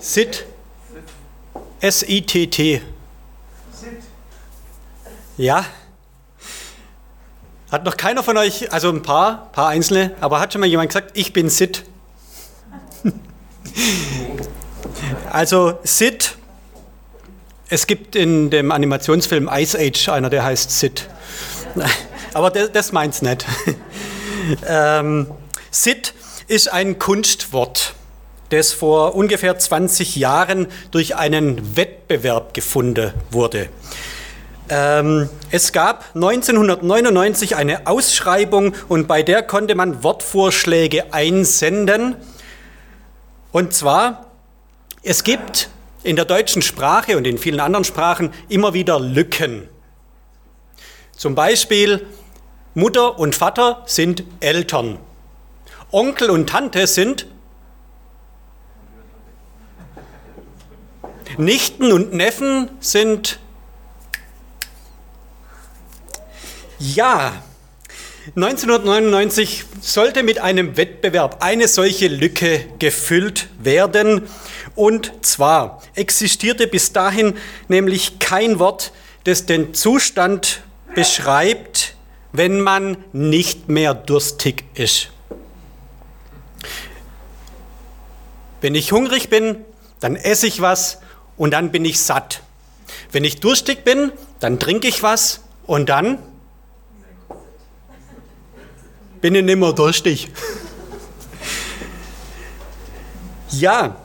Sit. S-I-T-T. Ja. Hat noch keiner von euch, also ein paar, paar Einzelne, aber hat schon mal jemand gesagt, ich bin Sid? also Sid, es gibt in dem Animationsfilm Ice Age einer, der heißt Sid. Aber das, das meint's nicht. ähm, Sid ist ein Kunstwort, das vor ungefähr 20 Jahren durch einen Wettbewerb gefunden wurde. Ähm, es gab 1999 eine Ausschreibung und bei der konnte man Wortvorschläge einsenden. Und zwar, es gibt in der deutschen Sprache und in vielen anderen Sprachen immer wieder Lücken. Zum Beispiel Mutter und Vater sind Eltern. Onkel und Tante sind Nichten und Neffen sind ja. 1999 sollte mit einem Wettbewerb eine solche Lücke gefüllt werden. Und zwar existierte bis dahin nämlich kein Wort, das den Zustand beschreibt, wenn man nicht mehr durstig ist. Wenn ich hungrig bin, dann esse ich was und dann bin ich satt. Wenn ich durstig bin, dann trinke ich was und dann bin ich nicht mehr durstig. ja,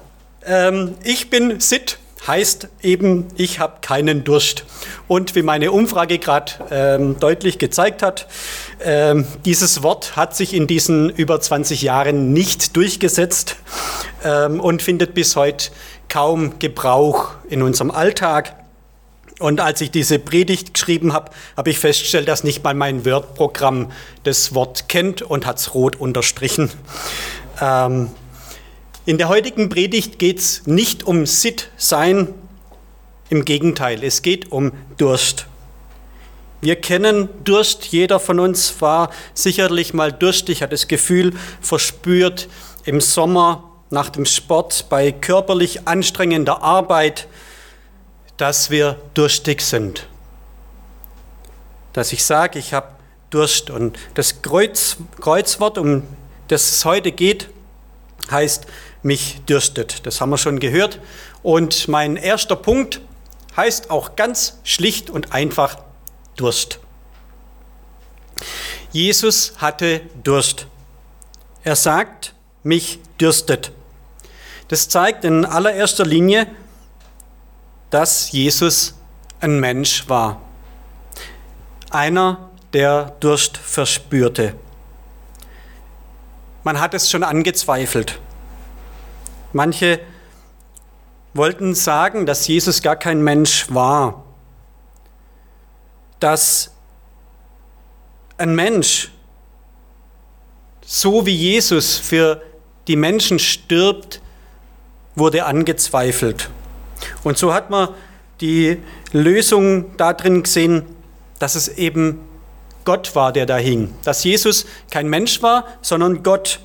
ähm, ich bin Sit heißt eben, ich habe keinen Durst. Und wie meine Umfrage gerade ähm, deutlich gezeigt hat, ähm, dieses Wort hat sich in diesen über 20 Jahren nicht durchgesetzt ähm, und findet bis heute kaum Gebrauch in unserem Alltag. Und als ich diese Predigt geschrieben habe, habe ich festgestellt, dass nicht mal mein Word-Programm das Wort kennt und hat es rot unterstrichen. Ähm, in der heutigen Predigt geht es nicht um Sit-Sein, im Gegenteil, es geht um Durst. Wir kennen Durst, jeder von uns war sicherlich mal durstig, hat das Gefühl verspürt im Sommer nach dem Sport, bei körperlich anstrengender Arbeit, dass wir durstig sind. Dass ich sage, ich habe Durst. Und das Kreuz, Kreuzwort, um das es heute geht, heißt mich dürstet. Das haben wir schon gehört. Und mein erster Punkt heißt auch ganz schlicht und einfach Durst. Jesus hatte Durst. Er sagt, mich dürstet. Das zeigt in allererster Linie, dass Jesus ein Mensch war. Einer, der Durst verspürte. Man hat es schon angezweifelt. Manche wollten sagen, dass Jesus gar kein Mensch war, dass ein Mensch so wie Jesus für die Menschen stirbt, wurde angezweifelt. Und so hat man die Lösung darin gesehen, dass es eben Gott war, der da hing. Dass Jesus kein Mensch war, sondern Gott,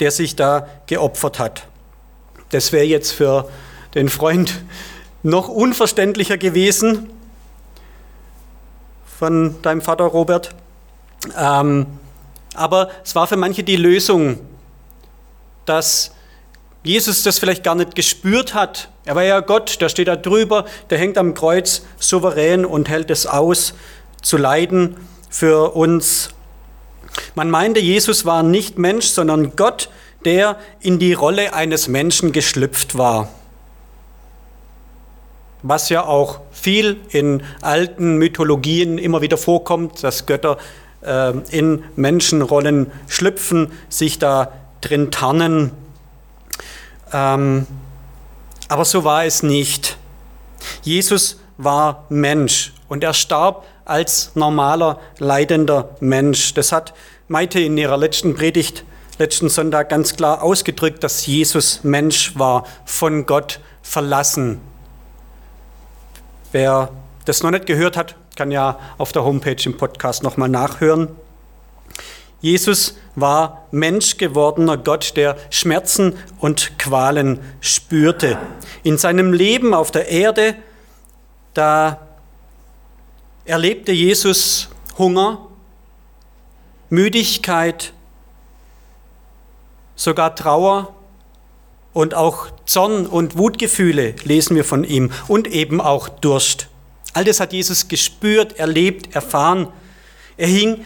der sich da geopfert hat. Das wäre jetzt für den Freund noch unverständlicher gewesen von deinem Vater Robert. Ähm, aber es war für manche die Lösung, dass Jesus das vielleicht gar nicht gespürt hat. Er war ja Gott, der steht da drüber, der hängt am Kreuz souverän und hält es aus, zu leiden für uns. Man meinte, Jesus war nicht Mensch, sondern Gott, der in die Rolle eines Menschen geschlüpft war. Was ja auch viel in alten Mythologien immer wieder vorkommt, dass Götter äh, in Menschenrollen schlüpfen, sich da drin tarnen. Ähm, aber so war es nicht. Jesus war Mensch und er starb als normaler, leidender Mensch. Das hat Maite in ihrer letzten Predigt letzten Sonntag ganz klar ausgedrückt, dass Jesus Mensch war, von Gott verlassen. Wer das noch nicht gehört hat, kann ja auf der Homepage im Podcast nochmal nachhören. Jesus war Mensch gewordener Gott, der Schmerzen und Qualen spürte. In seinem Leben auf der Erde, da erlebte Jesus Hunger, Müdigkeit, sogar Trauer und auch Zorn und Wutgefühle lesen wir von ihm und eben auch Durst. All das hat Jesus gespürt, erlebt, erfahren. Er hing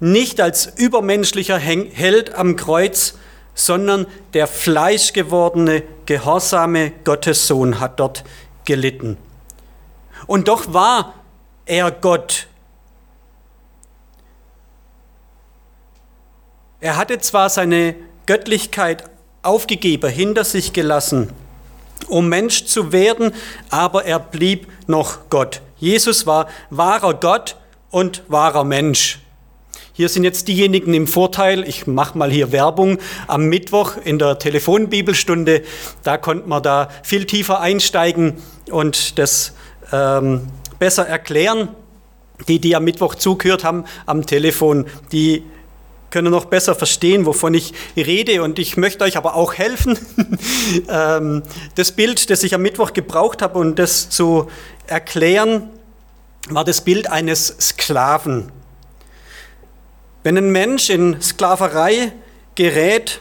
nicht als übermenschlicher Held am Kreuz, sondern der fleischgewordene, gehorsame Gottessohn hat dort gelitten. Und doch war er Gott. Er hatte zwar seine Göttlichkeit aufgegeben, hinter sich gelassen, um Mensch zu werden, aber er blieb noch Gott. Jesus war wahrer Gott und wahrer Mensch. Hier sind jetzt diejenigen im Vorteil, ich mache mal hier Werbung, am Mittwoch in der Telefonbibelstunde, da konnte man da viel tiefer einsteigen und das ähm, besser erklären. Die, die am Mittwoch zugehört haben am Telefon, die können noch besser verstehen, wovon ich rede. Und ich möchte euch aber auch helfen, ähm, das Bild, das ich am Mittwoch gebraucht habe, um das zu erklären, war das Bild eines Sklaven. Wenn ein Mensch in Sklaverei gerät,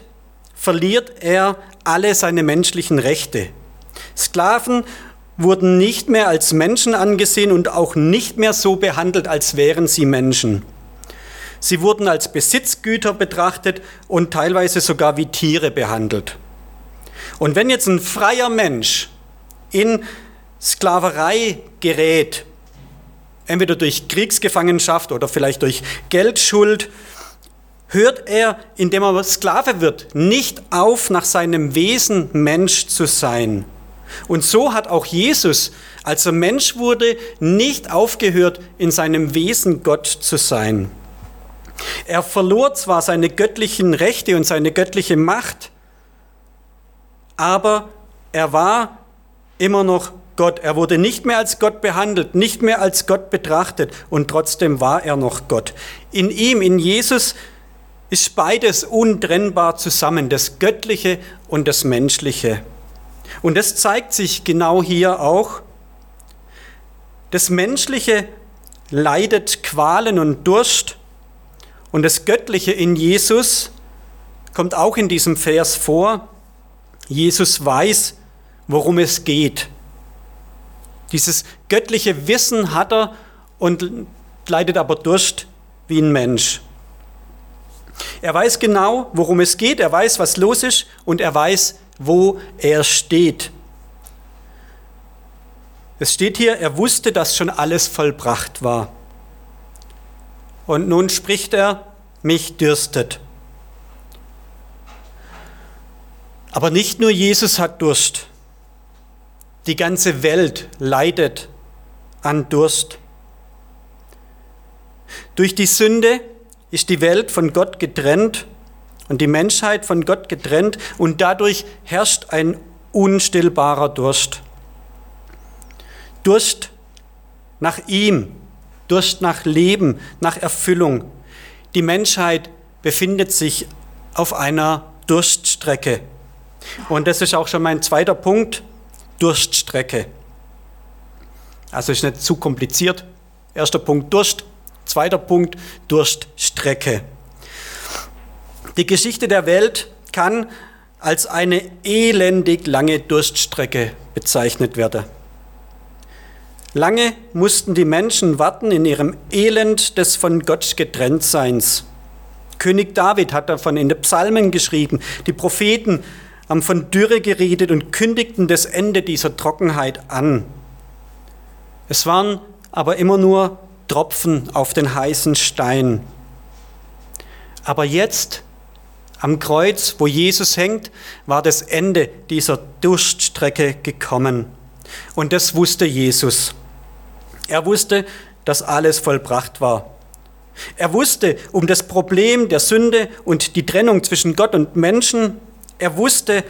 verliert er alle seine menschlichen Rechte. Sklaven wurden nicht mehr als Menschen angesehen und auch nicht mehr so behandelt, als wären sie Menschen. Sie wurden als Besitzgüter betrachtet und teilweise sogar wie Tiere behandelt. Und wenn jetzt ein freier Mensch in Sklaverei gerät, entweder durch Kriegsgefangenschaft oder vielleicht durch Geldschuld, hört er, indem er Sklave wird, nicht auf, nach seinem Wesen Mensch zu sein. Und so hat auch Jesus, als er Mensch wurde, nicht aufgehört, in seinem Wesen Gott zu sein. Er verlor zwar seine göttlichen Rechte und seine göttliche Macht, aber er war immer noch Gott. Er wurde nicht mehr als Gott behandelt, nicht mehr als Gott betrachtet und trotzdem war er noch Gott. In ihm, in Jesus, ist beides untrennbar zusammen, das Göttliche und das Menschliche. Und das zeigt sich genau hier auch. Das Menschliche leidet Qualen und Durst und das Göttliche in Jesus kommt auch in diesem Vers vor. Jesus weiß, worum es geht. Dieses göttliche Wissen hat er und leidet aber Durst wie ein Mensch. Er weiß genau, worum es geht, er weiß, was los ist und er weiß, wo er steht. Es steht hier, er wusste, dass schon alles vollbracht war. Und nun spricht er, mich dürstet. Aber nicht nur Jesus hat Durst. Die ganze Welt leidet an Durst. Durch die Sünde ist die Welt von Gott getrennt und die Menschheit von Gott getrennt und dadurch herrscht ein unstillbarer Durst. Durst nach ihm, Durst nach Leben, nach Erfüllung. Die Menschheit befindet sich auf einer Durststrecke. Und das ist auch schon mein zweiter Punkt. Durststrecke. Also ist nicht zu kompliziert. Erster Punkt Durst, zweiter Punkt Durststrecke. Die Geschichte der Welt kann als eine elendig lange Durststrecke bezeichnet werden. Lange mussten die Menschen warten in ihrem Elend des von Gott getrenntseins. König David hat davon in den Psalmen geschrieben, die Propheten haben von Dürre geredet und kündigten das Ende dieser Trockenheit an. Es waren aber immer nur Tropfen auf den heißen Stein. Aber jetzt, am Kreuz, wo Jesus hängt, war das Ende dieser Durststrecke gekommen. Und das wusste Jesus. Er wusste, dass alles vollbracht war. Er wusste um das Problem der Sünde und die Trennung zwischen Gott und Menschen er wusste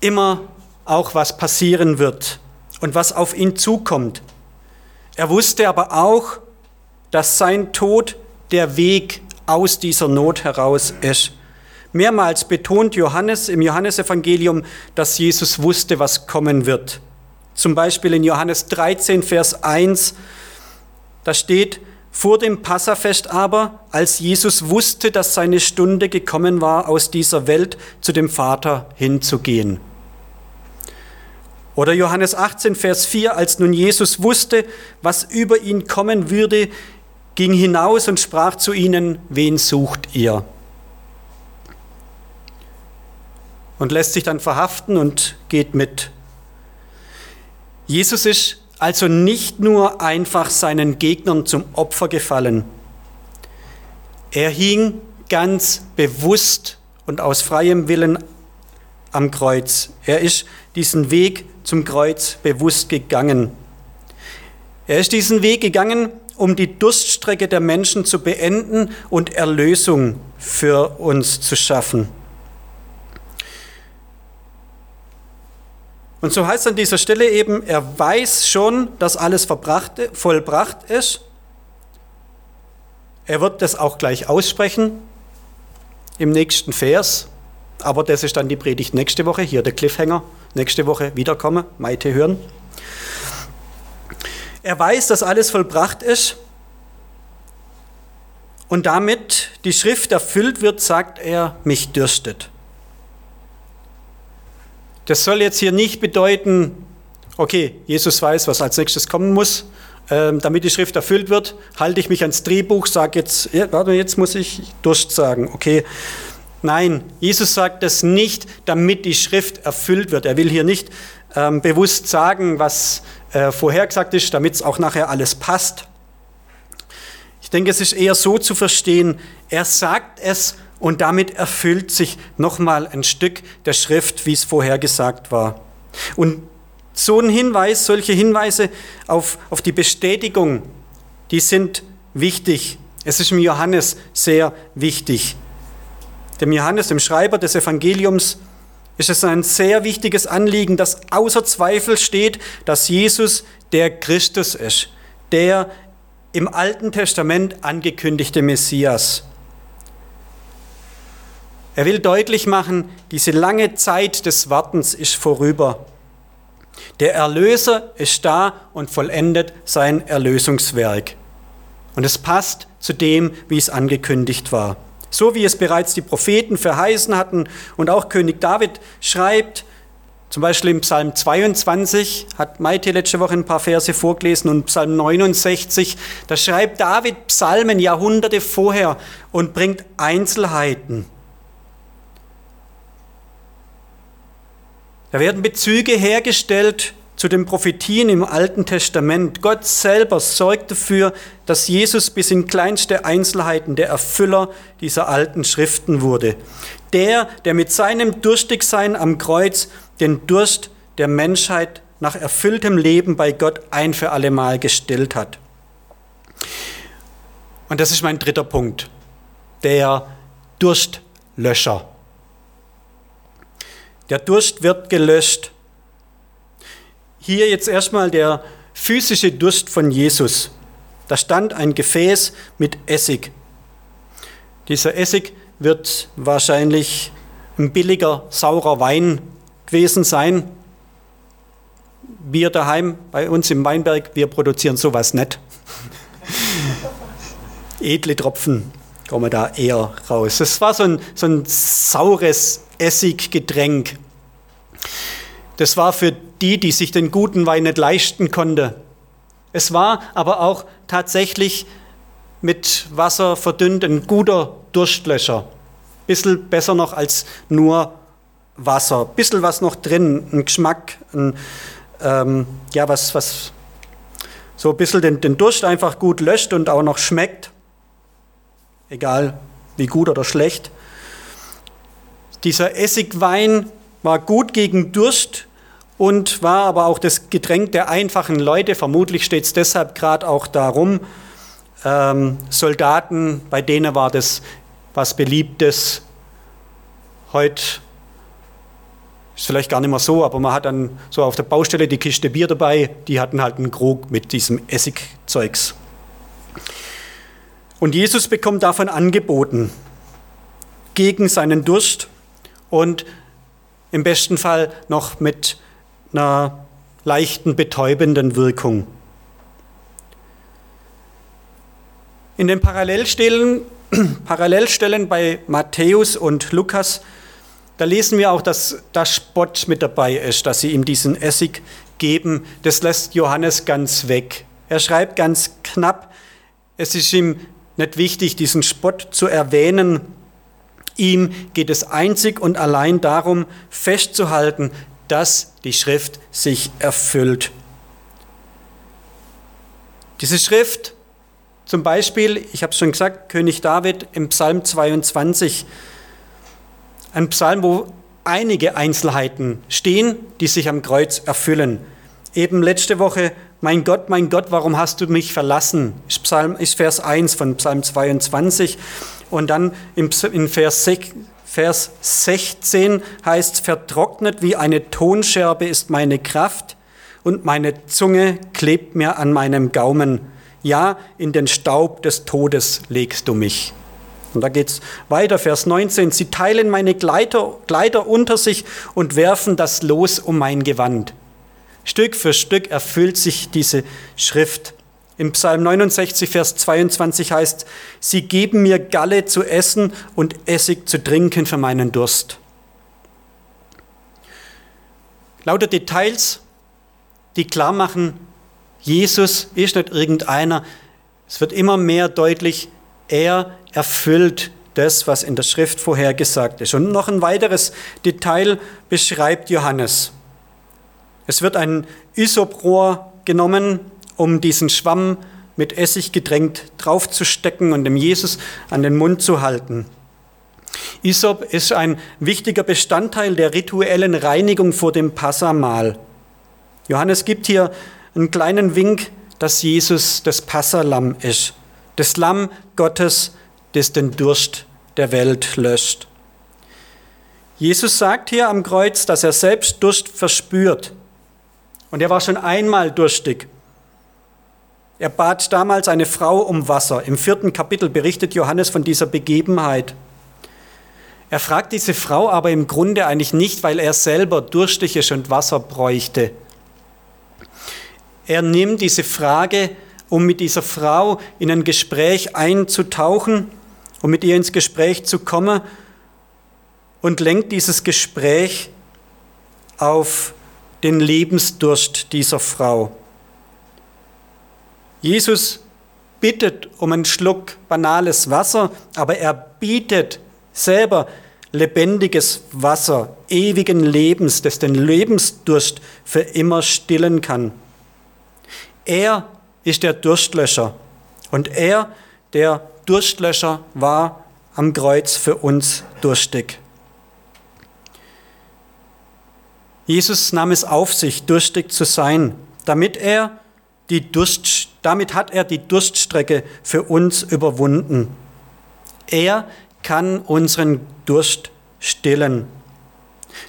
immer auch, was passieren wird und was auf ihn zukommt. Er wusste aber auch, dass sein Tod der Weg aus dieser Not heraus ist. Mehrmals betont Johannes im Johannesevangelium, dass Jesus wusste, was kommen wird. Zum Beispiel in Johannes 13, Vers 1, da steht, vor dem Passafest aber, als Jesus wusste, dass seine Stunde gekommen war, aus dieser Welt zu dem Vater hinzugehen. Oder Johannes 18, Vers 4, als nun Jesus wusste, was über ihn kommen würde, ging hinaus und sprach zu ihnen, wen sucht ihr? Und lässt sich dann verhaften und geht mit. Jesus ist also nicht nur einfach seinen Gegnern zum Opfer gefallen. Er hing ganz bewusst und aus freiem Willen am Kreuz. Er ist diesen Weg zum Kreuz bewusst gegangen. Er ist diesen Weg gegangen, um die Durststrecke der Menschen zu beenden und Erlösung für uns zu schaffen. Und so heißt an dieser Stelle eben, er weiß schon, dass alles vollbracht ist. Er wird das auch gleich aussprechen im nächsten Vers. Aber das ist dann die Predigt nächste Woche. Hier der Cliffhanger. Nächste Woche wiederkommen, Maite hören. Er weiß, dass alles vollbracht ist. Und damit die Schrift erfüllt wird, sagt er, mich dürstet. Das soll jetzt hier nicht bedeuten, okay, Jesus weiß, was als nächstes kommen muss. Ähm, damit die Schrift erfüllt wird, halte ich mich ans Drehbuch, sage jetzt, ja, warte, jetzt muss ich Durst sagen, okay. Nein, Jesus sagt das nicht, damit die Schrift erfüllt wird. Er will hier nicht ähm, bewusst sagen, was äh, vorhergesagt ist, damit es auch nachher alles passt. Ich denke, es ist eher so zu verstehen, er sagt es, und damit erfüllt sich nochmal ein Stück der Schrift, wie es vorher gesagt war. Und so ein Hinweis, solche Hinweise auf, auf die Bestätigung, die sind wichtig. Es ist im Johannes sehr wichtig. Dem Johannes, dem Schreiber des Evangeliums, ist es ein sehr wichtiges Anliegen, dass außer Zweifel steht, dass Jesus der Christus ist, der im Alten Testament angekündigte Messias. Er will deutlich machen, diese lange Zeit des Wartens ist vorüber. Der Erlöser ist da und vollendet sein Erlösungswerk. Und es passt zu dem, wie es angekündigt war. So wie es bereits die Propheten verheißen hatten und auch König David schreibt, zum Beispiel im Psalm 22 hat Maite letzte Woche ein paar Verse vorgelesen und Psalm 69, da schreibt David Psalmen Jahrhunderte vorher und bringt Einzelheiten. Da werden Bezüge hergestellt zu den Prophetien im Alten Testament. Gott selber sorgt dafür, dass Jesus bis in kleinste Einzelheiten der Erfüller dieser alten Schriften wurde. Der, der mit seinem Durstigsein am Kreuz den Durst der Menschheit nach erfülltem Leben bei Gott ein für allemal gestillt hat. Und das ist mein dritter Punkt, der Durstlöscher. Der Durst wird gelöscht. Hier jetzt erstmal der physische Durst von Jesus. Da stand ein Gefäß mit Essig. Dieser Essig wird wahrscheinlich ein billiger, saurer Wein gewesen sein. Wir daheim, bei uns im Weinberg, wir produzieren sowas nicht. Edle Tropfen kommen da eher raus. Das war so ein, so ein saures Essiggetränk. Das war für die, die sich den guten Wein nicht leisten konnten. Es war aber auch tatsächlich mit Wasser verdünnt ein guter Durstlöscher. Bisschen besser noch als nur Wasser. Bisschen was noch drin, ein Geschmack, ein, ähm, ja, was, was so ein bisschen den, den Durst einfach gut löscht und auch noch schmeckt. Egal wie gut oder schlecht. Dieser Essigwein war gut gegen Durst und war aber auch das Getränk der einfachen Leute. Vermutlich steht es deshalb gerade auch darum. Ähm, Soldaten, bei denen war das was Beliebtes. Heute ist vielleicht gar nicht mehr so, aber man hat dann so auf der Baustelle die Kiste Bier dabei, die hatten halt einen Krug mit diesem Essigzeugs. Und Jesus bekommt davon angeboten, gegen seinen Durst und im besten Fall noch mit einer leichten betäubenden Wirkung. In den Parallelstellen, Parallelstellen bei Matthäus und Lukas, da lesen wir auch, dass da Spott mit dabei ist, dass sie ihm diesen Essig geben. Das lässt Johannes ganz weg. Er schreibt ganz knapp, es ist ihm nicht wichtig, diesen Spott zu erwähnen. Ihm geht es einzig und allein darum, festzuhalten, dass die Schrift sich erfüllt. Diese Schrift, zum Beispiel, ich habe es schon gesagt, König David im Psalm 22, ein Psalm, wo einige Einzelheiten stehen, die sich am Kreuz erfüllen. Eben letzte Woche, mein Gott, mein Gott, warum hast du mich verlassen? Ist, Psalm, ist Vers 1 von Psalm 22. Und dann in Vers 6, Vers 16 heißt, vertrocknet wie eine Tonscherbe ist meine Kraft und meine Zunge klebt mir an meinem Gaumen. Ja, in den Staub des Todes legst du mich. Und da geht es weiter, Vers 19. Sie teilen meine Kleider, Kleider unter sich und werfen das Los um mein Gewand. Stück für Stück erfüllt sich diese Schrift. Im Psalm 69, Vers 22 heißt, sie geben mir Galle zu essen und Essig zu trinken für meinen Durst. Lauter Details, die klar machen, Jesus ist nicht irgendeiner. Es wird immer mehr deutlich, er erfüllt das, was in der Schrift vorhergesagt ist. Und noch ein weiteres Detail beschreibt Johannes. Es wird ein Isoprohr genommen, um diesen Schwamm mit Essig getränkt draufzustecken und dem Jesus an den Mund zu halten. Isop ist ein wichtiger Bestandteil der rituellen Reinigung vor dem Passamahl. Johannes gibt hier einen kleinen Wink, dass Jesus das Passalam ist, das Lamm Gottes, das den Durst der Welt löscht. Jesus sagt hier am Kreuz, dass er selbst Durst verspürt. Und er war schon einmal durstig. Er bat damals eine Frau um Wasser. Im vierten Kapitel berichtet Johannes von dieser Begebenheit. Er fragt diese Frau aber im Grunde eigentlich nicht, weil er selber durstig ist und Wasser bräuchte. Er nimmt diese Frage, um mit dieser Frau in ein Gespräch einzutauchen, um mit ihr ins Gespräch zu kommen und lenkt dieses Gespräch auf den Lebensdurst dieser Frau. Jesus bittet um einen Schluck banales Wasser, aber er bietet selber lebendiges Wasser, ewigen Lebens, das den Lebensdurst für immer stillen kann. Er ist der Durstlöscher und er, der Durstlöscher, war am Kreuz für uns durstig. Jesus nahm es auf sich, durstig zu sein, damit er die Durst, damit hat er die Durststrecke für uns überwunden. Er kann unseren Durst stillen.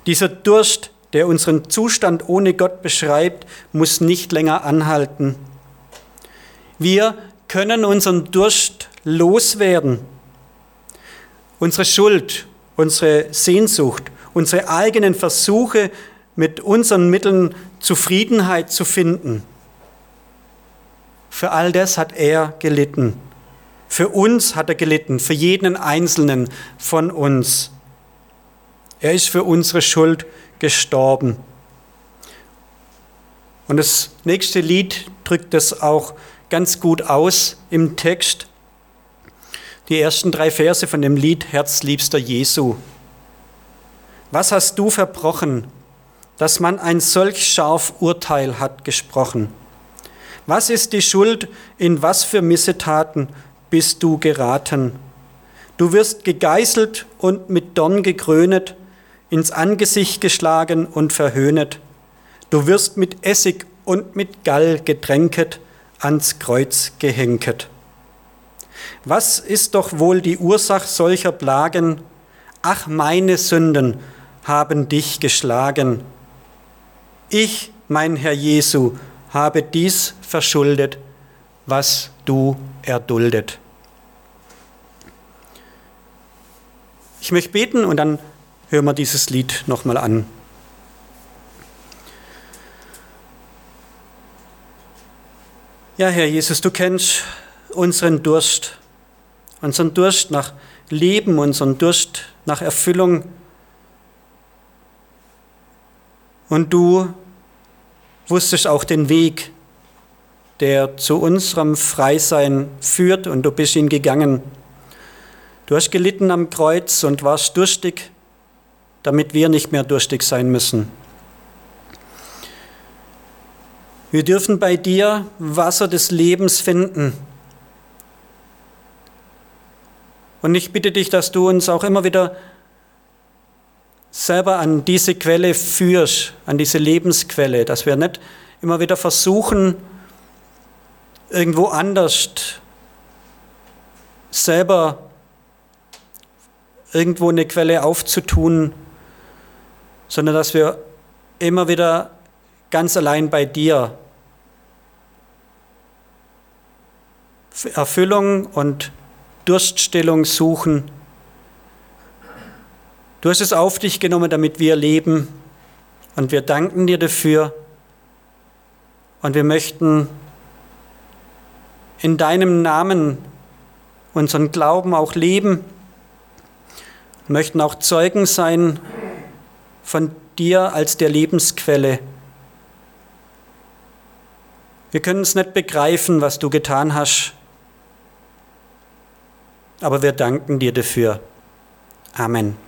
Dieser Durst, der unseren Zustand ohne Gott beschreibt, muss nicht länger anhalten. Wir können unseren Durst loswerden. Unsere Schuld, unsere Sehnsucht, unsere eigenen Versuche, mit unseren Mitteln Zufriedenheit zu finden für all das hat er gelitten. Für uns hat er gelitten, für jeden einzelnen von uns. Er ist für unsere Schuld gestorben. Und das nächste Lied drückt das auch ganz gut aus im Text. Die ersten drei Verse von dem Lied Herzliebster Jesu. Was hast du verbrochen, dass man ein solch scharf Urteil hat gesprochen? Was ist die Schuld, in was für Missetaten bist du geraten? Du wirst gegeißelt und mit Dorn gekrönet, ins Angesicht geschlagen und verhöhnet. Du wirst mit Essig und mit Gall getränket, ans Kreuz gehenket. Was ist doch wohl die Ursache solcher Plagen? Ach, meine Sünden haben dich geschlagen. Ich, mein Herr Jesu, habe dies verschuldet, was du erduldet. Ich möchte beten und dann hören wir dieses Lied nochmal an. Ja, Herr Jesus, du kennst unseren Durst, unseren Durst nach Leben, unseren Durst nach Erfüllung. Und du wusstest auch den Weg, der zu unserem Freisein führt, und du bist ihn gegangen. Du hast gelitten am Kreuz und warst durstig, damit wir nicht mehr durstig sein müssen. Wir dürfen bei dir Wasser des Lebens finden. Und ich bitte dich, dass du uns auch immer wieder selber an diese Quelle führst, an diese Lebensquelle, dass wir nicht immer wieder versuchen, irgendwo anders selber irgendwo eine Quelle aufzutun, sondern dass wir immer wieder ganz allein bei dir Erfüllung und Durststillung suchen. Du hast es auf dich genommen, damit wir leben und wir danken dir dafür und wir möchten in deinem Namen unseren Glauben auch leben möchten auch Zeugen sein von dir als der Lebensquelle. Wir können es nicht begreifen, was du getan hast, aber wir danken dir dafür. Amen.